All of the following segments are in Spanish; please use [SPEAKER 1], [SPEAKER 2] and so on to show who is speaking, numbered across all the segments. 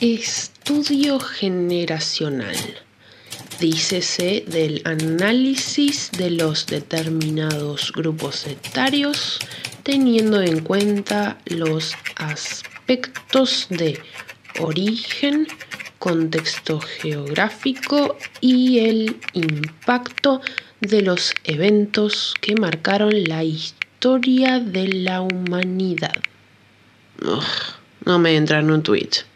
[SPEAKER 1] Estudio generacional. Dícese del análisis de los determinados grupos etarios teniendo en cuenta los aspectos de origen, contexto geográfico y el impacto de los eventos que marcaron la historia de la humanidad. no me entra en un tweet.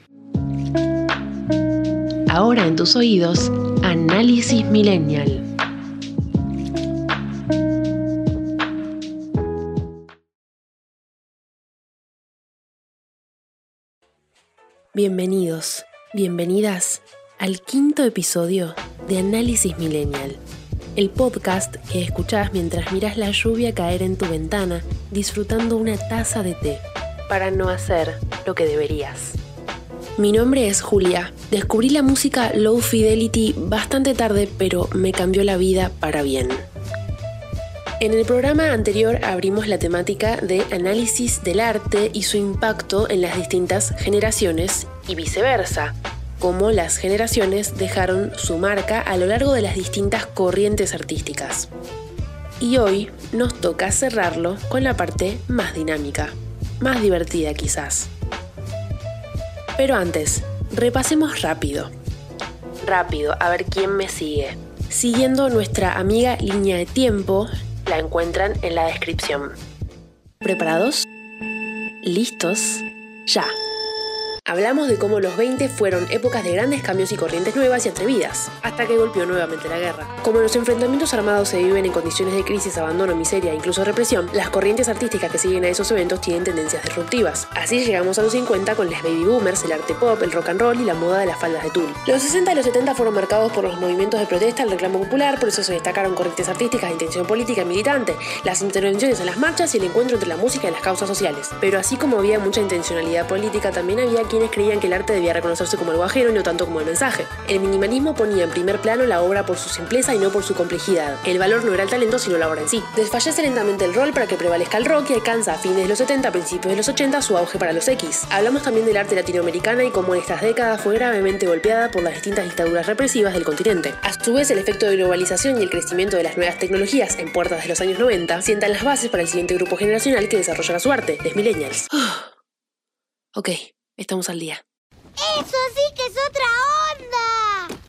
[SPEAKER 1] Ahora en tus oídos, Análisis Millennial. Bienvenidos, bienvenidas al quinto episodio de Análisis Millennial, el podcast que escuchás mientras miras la lluvia caer en tu ventana disfrutando una taza de té, para no hacer lo que deberías. Mi nombre es Julia. Descubrí la música low fidelity bastante tarde, pero me cambió la vida para bien. En el programa anterior abrimos la temática de análisis del arte y su impacto en las distintas generaciones y viceversa, cómo las generaciones dejaron su marca a lo largo de las distintas corrientes artísticas. Y hoy nos toca cerrarlo con la parte más dinámica, más divertida quizás. Pero antes, repasemos rápido. Rápido, a ver quién me sigue. Siguiendo nuestra amiga línea de tiempo, la encuentran en la descripción. ¿Preparados? ¿Listos? Ya. Hablamos de cómo los 20 fueron épocas de grandes cambios y corrientes nuevas y atrevidas, hasta que golpeó nuevamente la guerra. Como los enfrentamientos armados se viven en condiciones de crisis, abandono, miseria e incluso represión, las corrientes artísticas que siguen a esos eventos tienen tendencias disruptivas. Así llegamos a los 50 con los baby boomers, el arte pop, el rock and roll y la moda de las faldas de tul. Los 60 y los 70 fueron marcados por los movimientos de protesta, el reclamo popular, por eso se destacaron corrientes artísticas de intención política y militante, las intervenciones en las marchas y el encuentro entre la música y las causas sociales. Pero así como había mucha intencionalidad política, también había quienes creían que el arte debía reconocerse como algo ajeno y no tanto como el mensaje. El minimalismo ponía en primer plano la obra por su simpleza y no por su complejidad. El valor no era el talento, sino la obra en sí. Desfallece lentamente el rol para que prevalezca el rock y alcanza a fines de los 70, principios de los 80 su auge para los X. Hablamos también del arte latinoamericana y cómo en estas décadas fue gravemente golpeada por las distintas dictaduras represivas del continente. A su vez, el efecto de globalización y el crecimiento de las nuevas tecnologías en puertas de los años 90 sientan las bases para el siguiente grupo generacional que desarrollará su arte, los millennials. ok, estamos al día.
[SPEAKER 2] ¡Eso sí que es otra onda!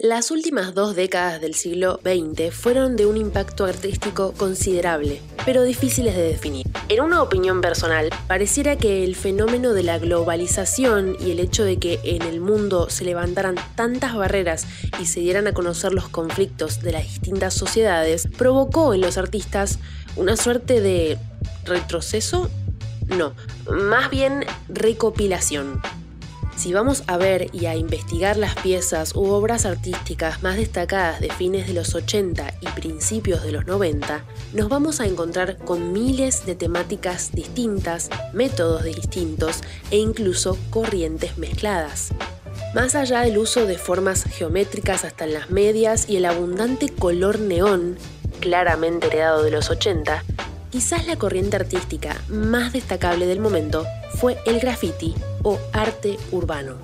[SPEAKER 1] Las últimas dos décadas del siglo XX fueron de un impacto artístico considerable, pero difíciles de definir. En una opinión personal, pareciera que el fenómeno de la globalización y el hecho de que en el mundo se levantaran tantas barreras y se dieran a conocer los conflictos de las distintas sociedades, provocó en los artistas una suerte de retroceso no, más bien recopilación. Si vamos a ver y a investigar las piezas u obras artísticas más destacadas de fines de los 80 y principios de los 90, nos vamos a encontrar con miles de temáticas distintas, métodos distintos e incluso corrientes mezcladas. Más allá del uso de formas geométricas hasta en las medias y el abundante color neón, claramente heredado de los 80, Quizás la corriente artística más destacable del momento fue el graffiti o arte urbano.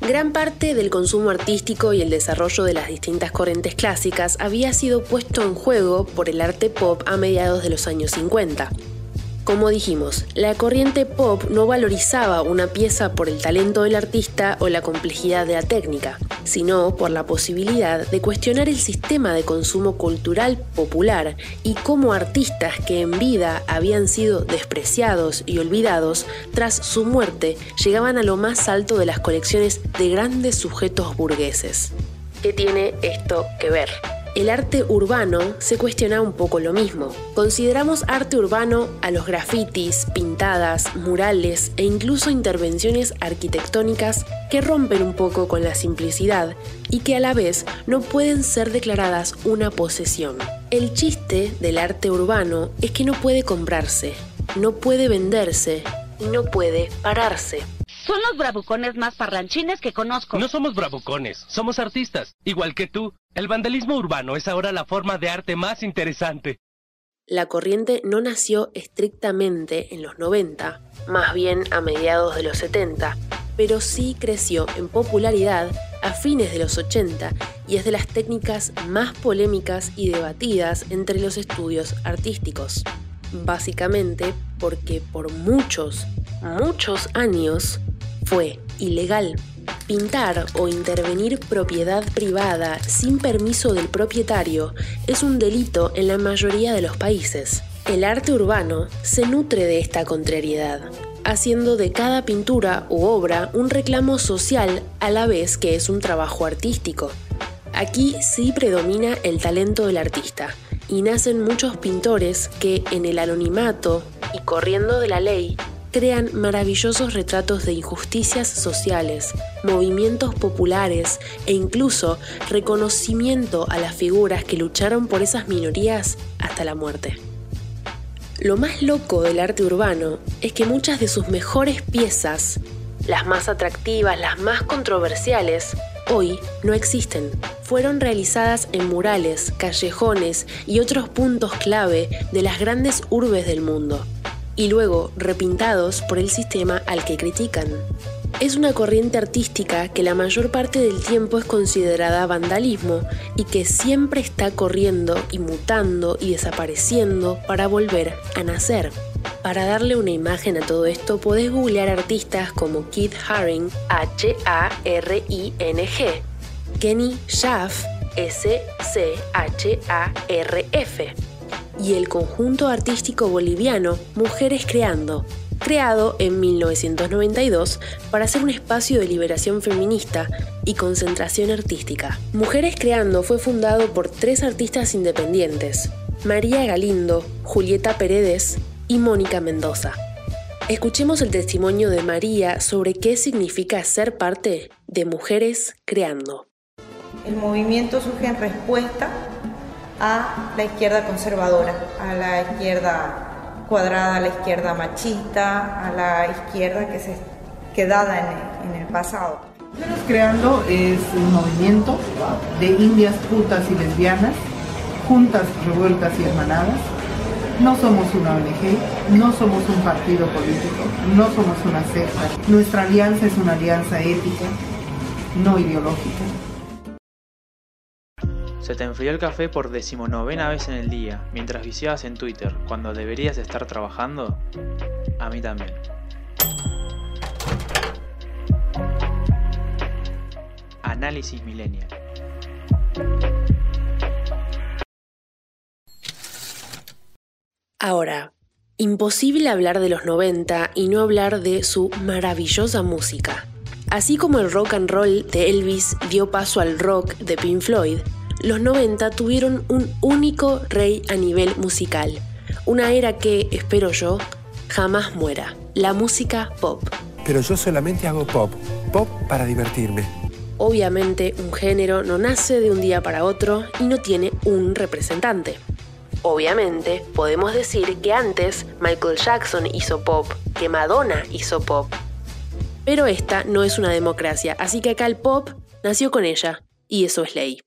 [SPEAKER 1] Gran parte del consumo artístico y el desarrollo de las distintas corrientes clásicas había sido puesto en juego por el arte pop a mediados de los años 50. Como dijimos, la corriente pop no valorizaba una pieza por el talento del artista o la complejidad de la técnica, sino por la posibilidad de cuestionar el sistema de consumo cultural popular y cómo artistas que en vida habían sido despreciados y olvidados, tras su muerte llegaban a lo más alto de las colecciones de grandes sujetos burgueses. ¿Qué tiene esto que ver? El arte urbano se cuestiona un poco lo mismo. Consideramos arte urbano a los grafitis, pintadas, murales e incluso intervenciones arquitectónicas que rompen un poco con la simplicidad y que a la vez no pueden ser declaradas una posesión. El chiste del arte urbano es que no puede comprarse, no puede venderse y no puede pararse.
[SPEAKER 3] Son los bravucones más parlanchines que conozco.
[SPEAKER 4] No somos bravucones, somos artistas, igual que tú. El vandalismo urbano es ahora la forma de arte más interesante.
[SPEAKER 1] la corriente no nació estrictamente en los 90, más bien a mediados de los 70, pero sí creció en popularidad a fines de los 80 y es de las técnicas más polémicas y debatidas entre los estudios artísticos. Básicamente porque por muchos, muchos años fue ilegal Pintar o intervenir propiedad privada sin permiso del propietario es un delito en la mayoría de los países. El arte urbano se nutre de esta contrariedad, haciendo de cada pintura u obra un reclamo social a la vez que es un trabajo artístico. Aquí sí predomina el talento del artista, y nacen muchos pintores que en el anonimato y corriendo de la ley crean maravillosos retratos de injusticias sociales, movimientos populares e incluso reconocimiento a las figuras que lucharon por esas minorías hasta la muerte. Lo más loco del arte urbano es que muchas de sus mejores piezas, las más atractivas, las más controversiales, hoy no existen. Fueron realizadas en murales, callejones y otros puntos clave de las grandes urbes del mundo y luego repintados por el sistema al que critican. Es una corriente artística que la mayor parte del tiempo es considerada vandalismo y que siempre está corriendo y mutando y desapareciendo para volver a nacer. Para darle una imagen a todo esto podés googlear artistas como Keith Haring, H-A-R-I-N-G, Kenny Schaff, S-C-H-A-R-F y el conjunto artístico boliviano Mujeres Creando, creado en 1992 para ser un espacio de liberación feminista y concentración artística. Mujeres Creando fue fundado por tres artistas independientes, María Galindo, Julieta Peredes y Mónica Mendoza. Escuchemos el testimonio de María sobre qué significa ser parte de Mujeres Creando.
[SPEAKER 4] El movimiento surge en respuesta a la izquierda conservadora, a la izquierda cuadrada, a la izquierda machista, a la izquierda que se quedada en el, en el pasado.
[SPEAKER 5] Mujeres Creando es un movimiento de indias putas y lesbianas, juntas, revueltas y hermanadas. No somos una ONG, no somos un partido político, no somos una secta. Nuestra alianza es una alianza ética, no ideológica.
[SPEAKER 6] Se te enfrió el café por decimonovena vez en el día, mientras viciabas en Twitter, cuando deberías estar trabajando? A mí también. Análisis Millennial.
[SPEAKER 1] Ahora, imposible hablar de los 90 y no hablar de su maravillosa música. Así como el rock and roll de Elvis dio paso al rock de Pink Floyd, los 90 tuvieron un único rey a nivel musical, una era que, espero yo, jamás muera, la música pop.
[SPEAKER 7] Pero yo solamente hago pop, pop para divertirme.
[SPEAKER 1] Obviamente un género no nace de un día para otro y no tiene un representante. Obviamente podemos decir que antes Michael Jackson hizo pop, que Madonna hizo pop. Pero esta no es una democracia, así que acá el pop nació con ella, y eso es ley.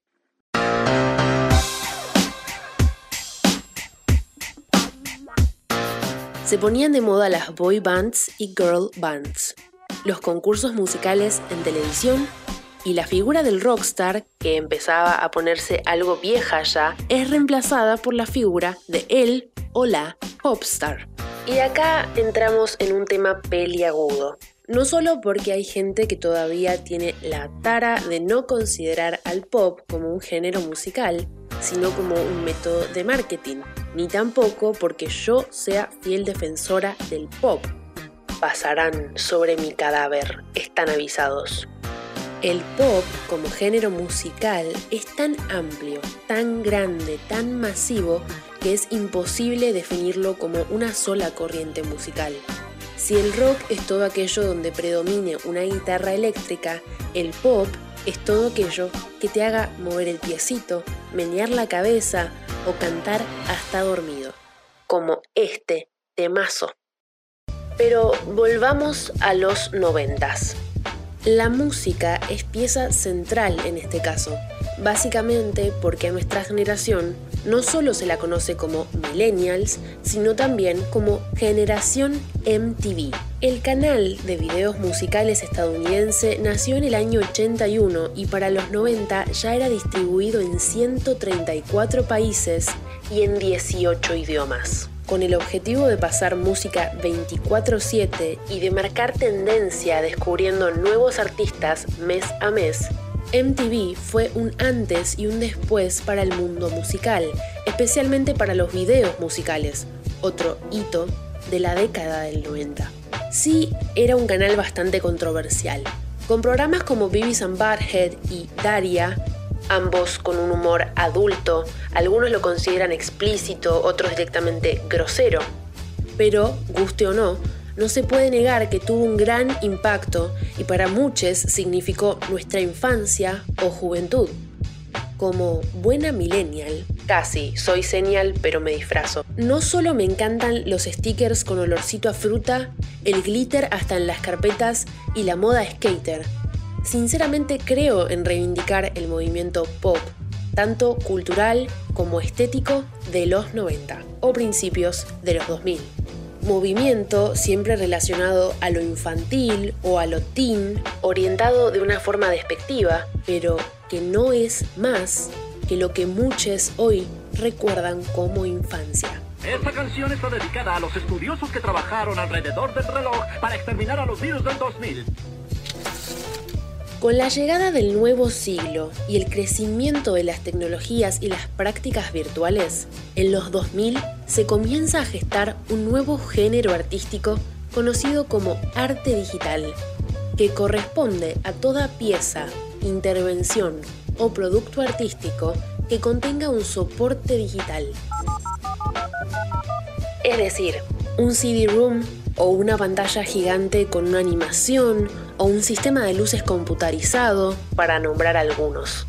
[SPEAKER 1] Se ponían de moda las boy bands y girl bands, los concursos musicales en televisión y la figura del rockstar, que empezaba a ponerse algo vieja ya, es reemplazada por la figura de él o la popstar. Y acá entramos en un tema peliagudo. No solo porque hay gente que todavía tiene la tara de no considerar al pop como un género musical, sino como un método de marketing, ni tampoco porque yo sea fiel defensora del pop. Pasarán sobre mi cadáver, están avisados. El pop como género musical es tan amplio, tan grande, tan masivo, que es imposible definirlo como una sola corriente musical. Si el rock es todo aquello donde predomine una guitarra eléctrica, el pop es todo aquello que te haga mover el piecito, menear la cabeza o cantar hasta dormido, como este temazo. Pero volvamos a los noventas. La música es pieza central en este caso, básicamente porque a nuestra generación no solo se la conoce como millennials, sino también como generación MTV. El canal de videos musicales estadounidense nació en el año 81 y para los 90 ya era distribuido en 134 países y en 18 idiomas con el objetivo de pasar música 24/7 y de marcar tendencia descubriendo nuevos artistas mes a mes, MTV fue un antes y un después para el mundo musical, especialmente para los videos musicales, otro hito de la década del 90. Sí, era un canal bastante controversial, con programas como Beavis and Butthead y Daria ambos con un humor adulto, algunos lo consideran explícito, otros directamente grosero. Pero, guste o no, no se puede negar que tuvo un gran impacto y para muchos significó nuestra infancia o juventud. Como buena millennial, casi soy señal pero me disfrazo. No solo me encantan los stickers con olorcito a fruta, el glitter hasta en las carpetas y la moda skater, Sinceramente creo en reivindicar el movimiento pop, tanto cultural como estético de los 90 o principios de los 2000. Movimiento siempre relacionado a lo infantil o a lo teen, orientado de una forma despectiva, pero que no es más que lo que muchos hoy recuerdan como infancia.
[SPEAKER 8] Esta canción está dedicada a los estudiosos que trabajaron alrededor del reloj para exterminar a los virus del 2000.
[SPEAKER 1] Con la llegada del nuevo siglo y el crecimiento de las tecnologías y las prácticas virtuales, en los 2000 se comienza a gestar un nuevo género artístico conocido como arte digital, que corresponde a toda pieza, intervención o producto artístico que contenga un soporte digital. Es decir, un CD-ROOM o una pantalla gigante con una animación o un sistema de luces computarizado, para nombrar algunos.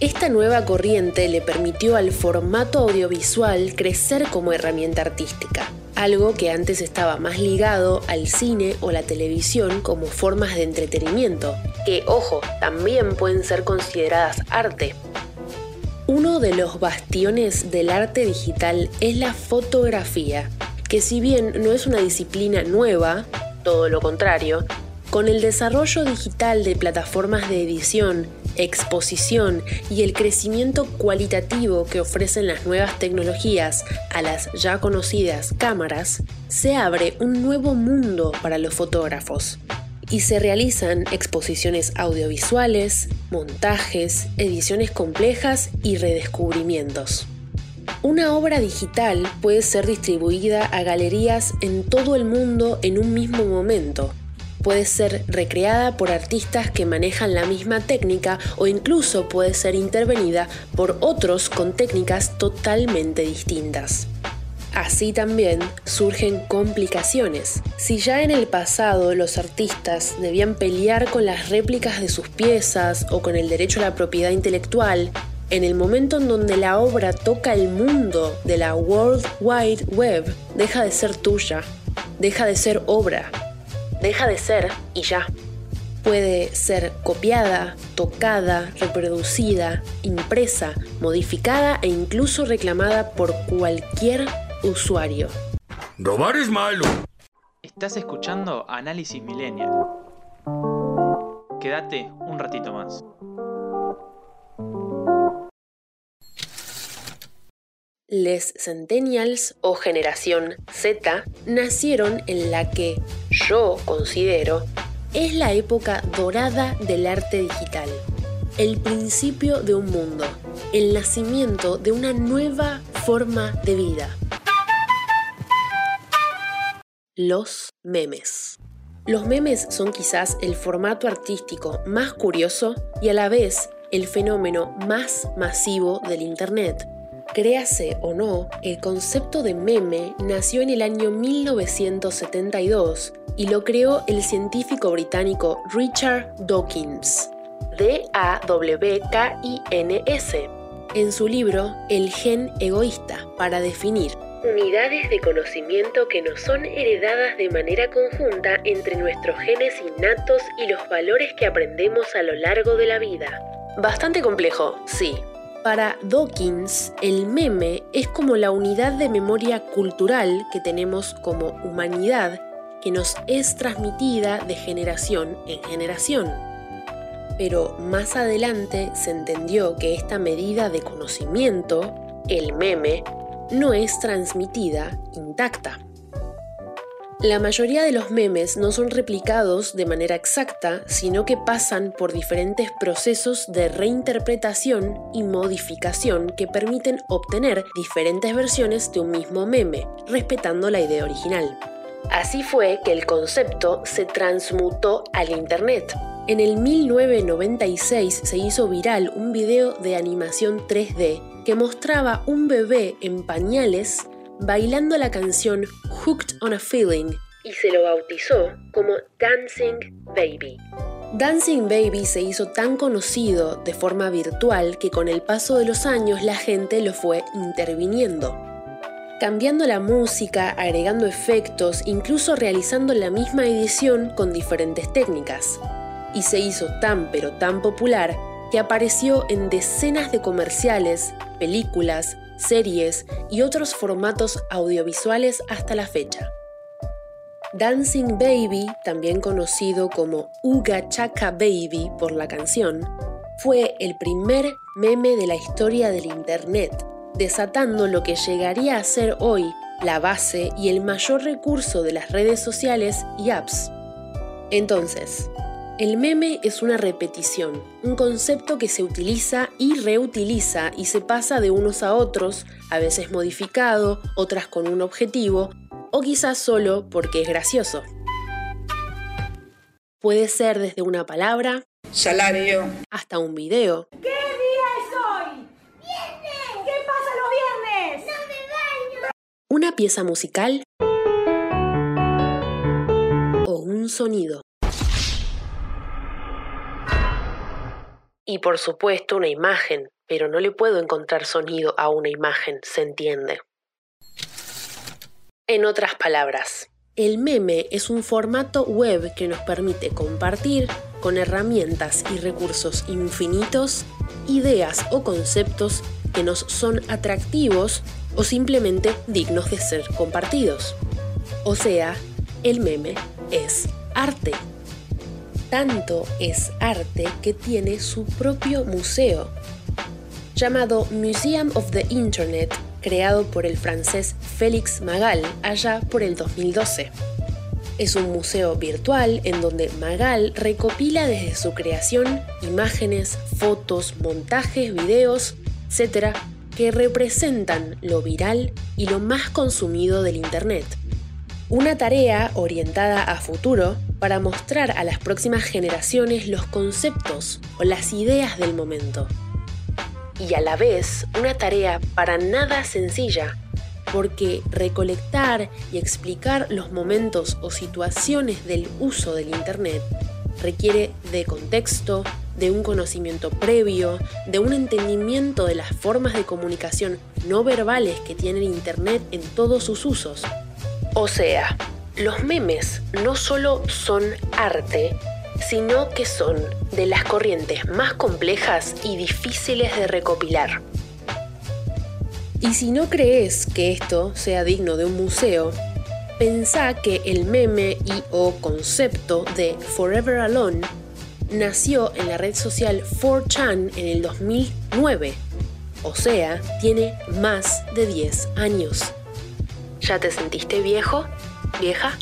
[SPEAKER 1] Esta nueva corriente le permitió al formato audiovisual crecer como herramienta artística, algo que antes estaba más ligado al cine o la televisión como formas de entretenimiento, que, ojo, también pueden ser consideradas arte. Uno de los bastiones del arte digital es la fotografía, que si bien no es una disciplina nueva, todo lo contrario, con el desarrollo digital de plataformas de edición, exposición y el crecimiento cualitativo que ofrecen las nuevas tecnologías a las ya conocidas cámaras, se abre un nuevo mundo para los fotógrafos y se realizan exposiciones audiovisuales, montajes, ediciones complejas y redescubrimientos. Una obra digital puede ser distribuida a galerías en todo el mundo en un mismo momento, puede ser recreada por artistas que manejan la misma técnica o incluso puede ser intervenida por otros con técnicas totalmente distintas. Así también surgen complicaciones. Si ya en el pasado los artistas debían pelear con las réplicas de sus piezas o con el derecho a la propiedad intelectual, en el momento en donde la obra toca el mundo de la World Wide Web, deja de ser tuya, deja de ser obra, deja de ser y ya. Puede ser copiada, tocada, reproducida, impresa, modificada e incluso reclamada por cualquier usuario.
[SPEAKER 9] Robar es malo.
[SPEAKER 6] Estás escuchando Análisis Millennial. Quédate un ratito más.
[SPEAKER 1] Les Centennials o Generación Z nacieron en la que yo considero es la época dorada del arte digital, el principio de un mundo, el nacimiento de una nueva forma de vida. Los memes. Los memes son quizás el formato artístico más curioso y a la vez el fenómeno más masivo del Internet Créase o no, el concepto de meme nació en el año 1972 y lo creó el científico británico Richard Dawkins, D-A-W-K-I-N-S, en su libro El gen egoísta, para definir unidades de conocimiento que nos son heredadas de manera conjunta entre nuestros genes innatos y los valores que aprendemos a lo largo de la vida. Bastante complejo, sí. Para Dawkins, el meme es como la unidad de memoria cultural que tenemos como humanidad que nos es transmitida de generación en generación. Pero más adelante se entendió que esta medida de conocimiento, el meme, no es transmitida intacta. La mayoría de los memes no son replicados de manera exacta, sino que pasan por diferentes procesos de reinterpretación y modificación que permiten obtener diferentes versiones de un mismo meme, respetando la idea original. Así fue que el concepto se transmutó al Internet. En el 1996 se hizo viral un video de animación 3D que mostraba un bebé en pañales bailando la canción Hooked on a Feeling y se lo bautizó como Dancing Baby. Dancing Baby se hizo tan conocido de forma virtual que con el paso de los años la gente lo fue interviniendo. Cambiando la música, agregando efectos, incluso realizando la misma edición con diferentes técnicas. Y se hizo tan pero tan popular que apareció en decenas de comerciales, películas, series y otros formatos audiovisuales hasta la fecha. Dancing Baby, también conocido como Uga Chaka Baby por la canción, fue el primer meme de la historia del Internet, desatando lo que llegaría a ser hoy la base y el mayor recurso de las redes sociales y apps. Entonces, el meme es una repetición, un concepto que se utiliza y reutiliza y se pasa de unos a otros, a veces modificado, otras con un objetivo, o quizás solo porque es gracioso. Puede ser desde una palabra,
[SPEAKER 10] salario,
[SPEAKER 1] hasta un video.
[SPEAKER 11] ¿Qué día es hoy? ¡Viernes! ¿Qué pasa los viernes?
[SPEAKER 2] ¡No me baño!
[SPEAKER 1] Una pieza musical o un sonido. Y por supuesto una imagen, pero no le puedo encontrar sonido a una imagen, se entiende. En otras palabras, el meme es un formato web que nos permite compartir, con herramientas y recursos infinitos, ideas o conceptos que nos son atractivos o simplemente dignos de ser compartidos. O sea, el meme es arte tanto es arte que tiene su propio museo, llamado Museum of the Internet, creado por el francés Félix Magal allá por el 2012. Es un museo virtual en donde Magal recopila desde su creación imágenes, fotos, montajes, videos, etc., que representan lo viral y lo más consumido del Internet. Una tarea orientada a futuro para mostrar a las próximas generaciones los conceptos o las ideas del momento. Y a la vez una tarea para nada sencilla, porque recolectar y explicar los momentos o situaciones del uso del Internet requiere de contexto, de un conocimiento previo, de un entendimiento de las formas de comunicación no verbales que tiene el Internet en todos sus usos. O sea, los memes no solo son arte, sino que son de las corrientes más complejas y difíciles de recopilar. Y si no crees que esto sea digno de un museo, pensá que el meme y o concepto de Forever Alone nació en la red social 4chan en el 2009, o sea, tiene más de 10 años. ¿Ya te sentiste viejo? vieja?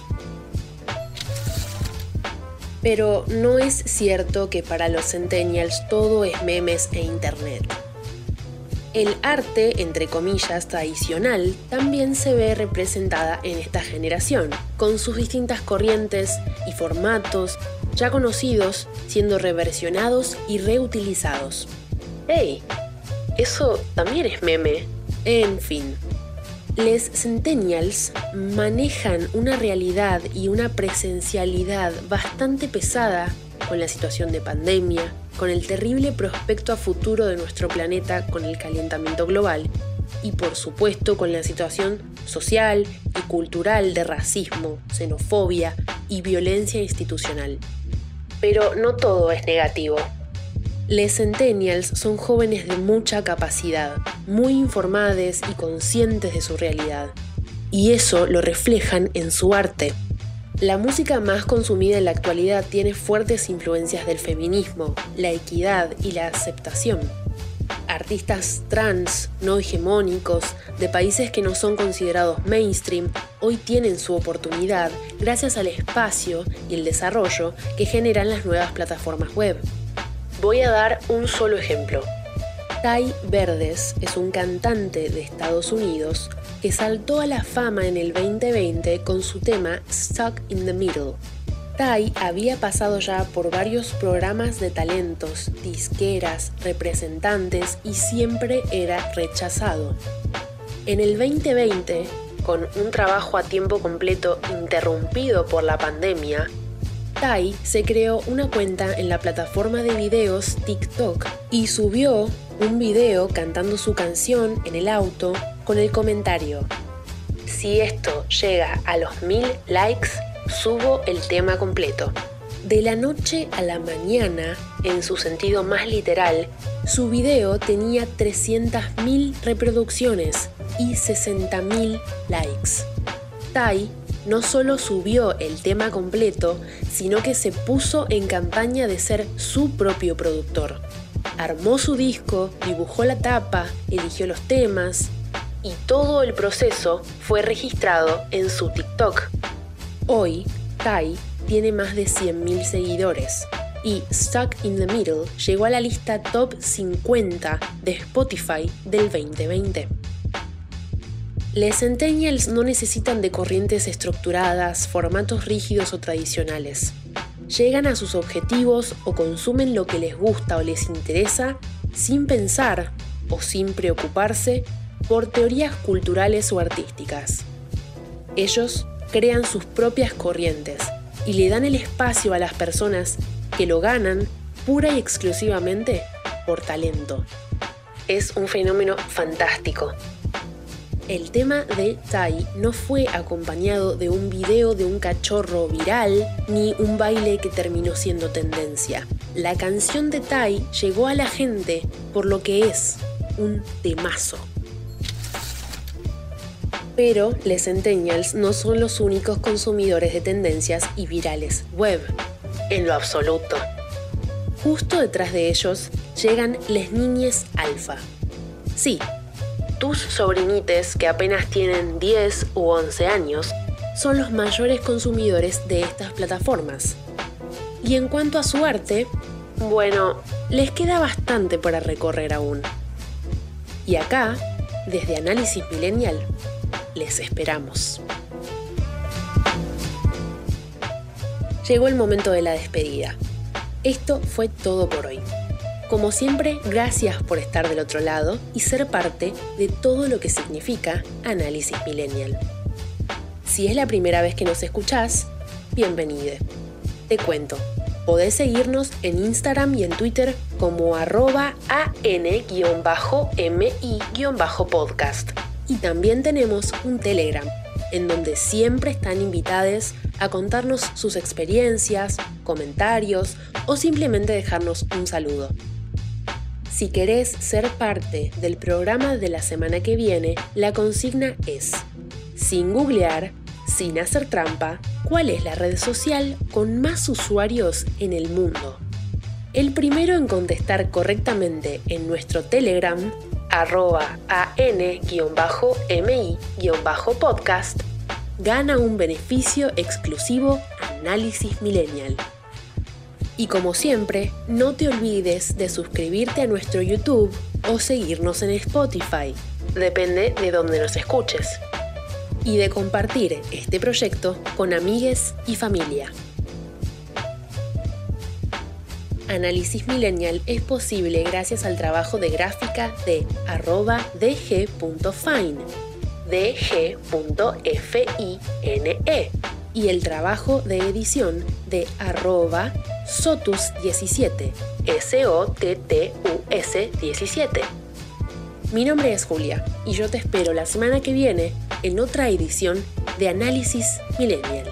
[SPEAKER 1] Pero no es cierto que para los centennials todo es memes e internet. El arte, entre comillas, tradicional también se ve representada en esta generación, con sus distintas corrientes y formatos ya conocidos siendo reversionados y reutilizados. ¡Hey! Eso también es meme. En fin, les centennials manejan una realidad y una presencialidad bastante pesada con la situación de pandemia, con el terrible prospecto a futuro de nuestro planeta con el calentamiento global y por supuesto con la situación social y cultural de racismo, xenofobia y violencia institucional. Pero no todo es negativo. Les centennials son jóvenes de mucha capacidad, muy informados y conscientes de su realidad. Y eso lo reflejan en su arte. La música más consumida en la actualidad tiene fuertes influencias del feminismo, la equidad y la aceptación. Artistas trans, no hegemónicos, de países que no son considerados mainstream, hoy tienen su oportunidad gracias al espacio y el desarrollo que generan las nuevas plataformas web. Voy a dar un solo ejemplo. Ty Verdes es un cantante de Estados Unidos que saltó a la fama en el 2020 con su tema Stuck in the Middle. Ty había pasado ya por varios programas de talentos, disqueras, representantes y siempre era rechazado. En el 2020, con un trabajo a tiempo completo interrumpido por la pandemia, Tai se creó una cuenta en la plataforma de videos TikTok y subió un video cantando su canción en el auto con el comentario, si esto llega a los mil likes, subo el tema completo. De la noche a la mañana, en su sentido más literal, su video tenía 300.000 reproducciones y 60.000 likes. Tai no solo subió el tema completo, sino que se puso en campaña de ser su propio productor. Armó su disco, dibujó la tapa, eligió los temas y todo el proceso fue registrado en su TikTok. Hoy, Tai tiene más de 100.000 seguidores y Stuck in the Middle llegó a la lista top 50 de Spotify del 2020. Les centennials no necesitan de corrientes estructuradas, formatos rígidos o tradicionales. Llegan a sus objetivos o consumen lo que les gusta o les interesa sin pensar o sin preocuparse por teorías culturales o artísticas. Ellos crean sus propias corrientes y le dan el espacio a las personas que lo ganan pura y exclusivamente por talento. Es un fenómeno fantástico el tema de Tai no fue acompañado de un video de un cachorro viral ni un baile que terminó siendo tendencia. La canción de Tai llegó a la gente por lo que es un temazo. Pero les Centennials no son los únicos consumidores de tendencias y virales web, en lo absoluto. Justo detrás de ellos llegan les niñes alfa. Sí, tus sobrinites, que apenas tienen 10 u 11 años, son los mayores consumidores de estas plataformas. Y en cuanto a su arte, bueno, les queda bastante para recorrer aún. Y acá, desde Análisis Millennial, les esperamos. Llegó el momento de la despedida. Esto fue todo por hoy. Como siempre, gracias por estar del otro lado y ser parte de todo lo que significa Análisis Millennial. Si es la primera vez que nos escuchás, bienvenido. Te cuento, podés seguirnos en Instagram y en Twitter como arroba an-mi-podcast. Y también tenemos un Telegram, en donde siempre están invitados a contarnos sus experiencias, comentarios o simplemente dejarnos un saludo. Si querés ser parte del programa de la semana que viene, la consigna es, sin googlear, sin hacer trampa, ¿cuál es la red social con más usuarios en el mundo? El primero en contestar correctamente en nuestro Telegram, arroba an-mi-podcast, gana un beneficio exclusivo Análisis Millennial. Y como siempre, no te olvides de suscribirte a nuestro YouTube o seguirnos en Spotify, depende de donde nos escuches, y de compartir este proyecto con amigues y familia. Análisis Millennial es posible gracias al trabajo de gráfica de arroba dg.fine, dg.fine, y el trabajo de edición de arroba Sotus17, S-O-T-T-U-S 17. Mi nombre es Julia y yo te espero la semana que viene en otra edición de Análisis Millennial.